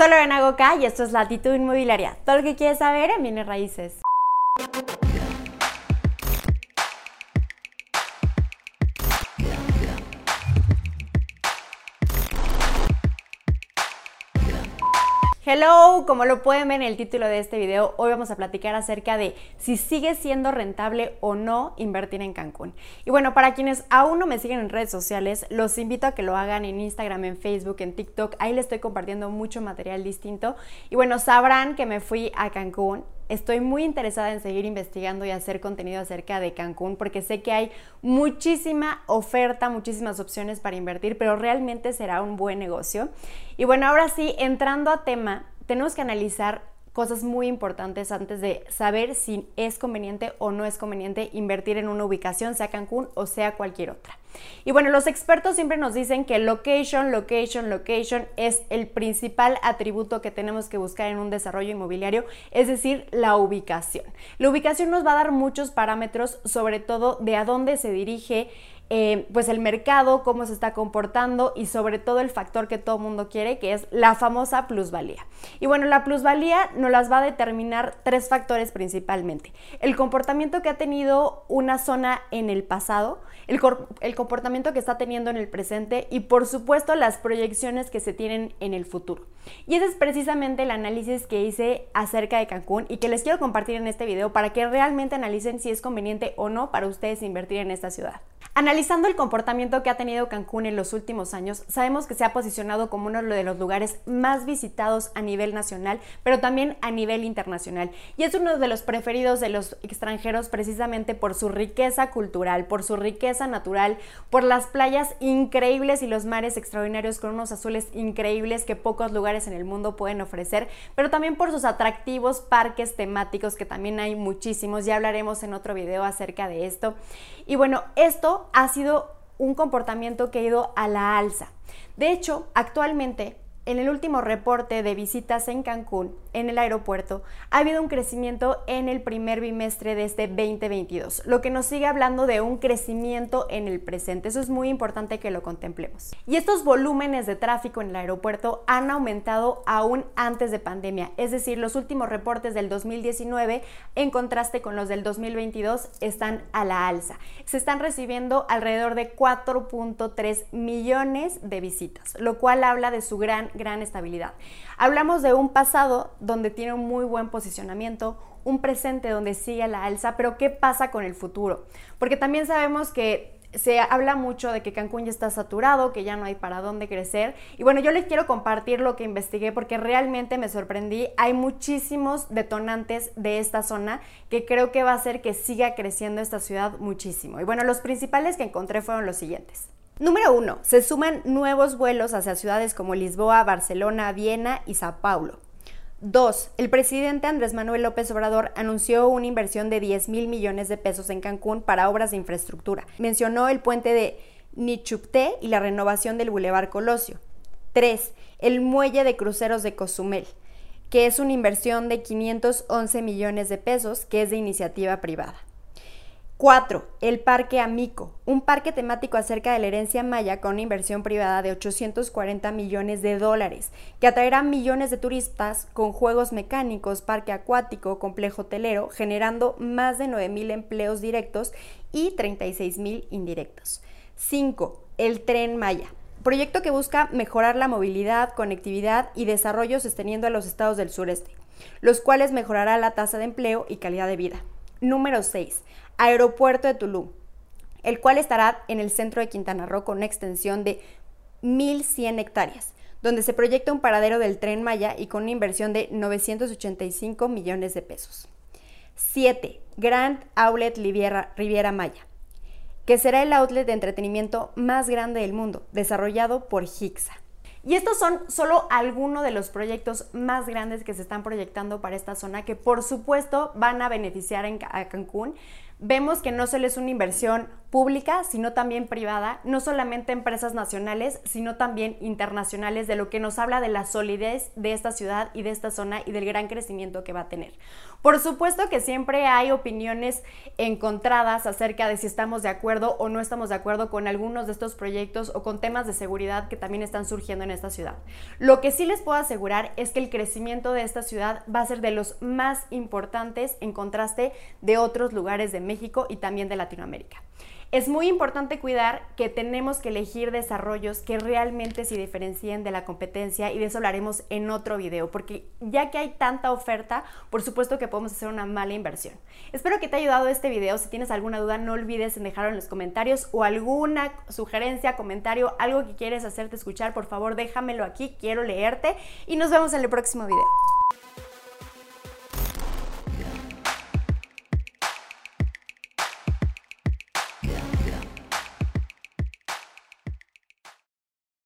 Soy Lorena Goca y esto es Latitud Inmobiliaria. Todo lo que quieres saber en bienes raíces. Hello, como lo pueden ver en el título de este video, hoy vamos a platicar acerca de si sigue siendo rentable o no invertir en Cancún. Y bueno, para quienes aún no me siguen en redes sociales, los invito a que lo hagan en Instagram, en Facebook, en TikTok. Ahí les estoy compartiendo mucho material distinto. Y bueno, sabrán que me fui a Cancún estoy muy interesada en seguir investigando y hacer contenido acerca de Cancún porque sé que hay muchísima oferta, muchísimas opciones para invertir, pero realmente será un buen negocio. Y bueno, ahora sí, entrando a tema, tenemos que analizar cosas muy importantes antes de saber si es conveniente o no es conveniente invertir en una ubicación, sea Cancún o sea cualquier otra. Y bueno, los expertos siempre nos dicen que location, location, location es el principal atributo que tenemos que buscar en un desarrollo inmobiliario, es decir, la ubicación. La ubicación nos va a dar muchos parámetros, sobre todo de a dónde se dirige eh, pues el mercado, cómo se está comportando y sobre todo el factor que todo mundo quiere, que es la famosa plusvalía. Y bueno, la plusvalía nos las va a determinar tres factores principalmente. El comportamiento que ha tenido una zona en el pasado, el, el comportamiento que está teniendo en el presente y por supuesto las proyecciones que se tienen en el futuro. Y ese es precisamente el análisis que hice acerca de Cancún y que les quiero compartir en este video para que realmente analicen si es conveniente o no para ustedes invertir en esta ciudad. Analizando el comportamiento que ha tenido Cancún en los últimos años, sabemos que se ha posicionado como uno de los lugares más visitados a nivel nacional, pero también a nivel internacional. Y es uno de los preferidos de los extranjeros precisamente por su riqueza cultural, por su riqueza natural, por las playas increíbles y los mares extraordinarios con unos azules increíbles que pocos lugares en el mundo pueden ofrecer, pero también por sus atractivos parques temáticos que también hay muchísimos. Ya hablaremos en otro video acerca de esto. Y bueno, esto ha sido un comportamiento que ha ido a la alza. De hecho, actualmente en el último reporte de visitas en Cancún, en el aeropuerto, ha habido un crecimiento en el primer bimestre de este 2022, lo que nos sigue hablando de un crecimiento en el presente. Eso es muy importante que lo contemplemos. Y estos volúmenes de tráfico en el aeropuerto han aumentado aún antes de pandemia, es decir, los últimos reportes del 2019 en contraste con los del 2022 están a la alza. Se están recibiendo alrededor de 4.3 millones de visitas, lo cual habla de su gran gran estabilidad. Hablamos de un pasado donde tiene un muy buen posicionamiento, un presente donde sigue la alza, pero ¿qué pasa con el futuro? Porque también sabemos que se habla mucho de que Cancún ya está saturado, que ya no hay para dónde crecer. Y bueno, yo les quiero compartir lo que investigué porque realmente me sorprendí. Hay muchísimos detonantes de esta zona que creo que va a hacer que siga creciendo esta ciudad muchísimo. Y bueno, los principales que encontré fueron los siguientes. Número uno, se suman nuevos vuelos hacia ciudades como Lisboa, Barcelona, Viena y Sao Paulo. Dos, El presidente Andrés Manuel López Obrador anunció una inversión de 10 mil millones de pesos en Cancún para obras de infraestructura. Mencionó el puente de Nichupté y la renovación del Boulevard Colosio. 3. El muelle de cruceros de Cozumel, que es una inversión de 511 millones de pesos que es de iniciativa privada. 4. El Parque Amico, un parque temático acerca de la herencia maya con una inversión privada de 840 millones de dólares, que atraerá millones de turistas con juegos mecánicos, parque acuático, complejo hotelero, generando más de 9 mil empleos directos y 36 mil indirectos. 5. El Tren Maya, proyecto que busca mejorar la movilidad, conectividad y desarrollo sosteniendo a los estados del sureste, los cuales mejorará la tasa de empleo y calidad de vida. Número 6. Aeropuerto de Tulum, el cual estará en el centro de Quintana Roo con una extensión de 1.100 hectáreas, donde se proyecta un paradero del tren Maya y con una inversión de 985 millones de pesos. 7. Grand Outlet Riviera, Maya, que será el outlet de entretenimiento más grande del mundo, desarrollado por Hixa. Y estos son solo algunos de los proyectos más grandes que se están proyectando para esta zona, que por supuesto van a beneficiar a Cancún. Vemos que no solo es una inversión pública, sino también privada, no solamente empresas nacionales, sino también internacionales, de lo que nos habla de la solidez de esta ciudad y de esta zona y del gran crecimiento que va a tener. Por supuesto que siempre hay opiniones encontradas acerca de si estamos de acuerdo o no estamos de acuerdo con algunos de estos proyectos o con temas de seguridad que también están surgiendo en esta ciudad. Lo que sí les puedo asegurar es que el crecimiento de esta ciudad va a ser de los más importantes en contraste de otros lugares de México y también de Latinoamérica. Es muy importante cuidar que tenemos que elegir desarrollos que realmente se diferencien de la competencia y de eso hablaremos en otro video, porque ya que hay tanta oferta, por supuesto que podemos hacer una mala inversión. Espero que te haya ayudado este video. Si tienes alguna duda, no olvides en dejarlo en los comentarios o alguna sugerencia, comentario, algo que quieres hacerte escuchar, por favor déjamelo aquí, quiero leerte y nos vemos en el próximo video.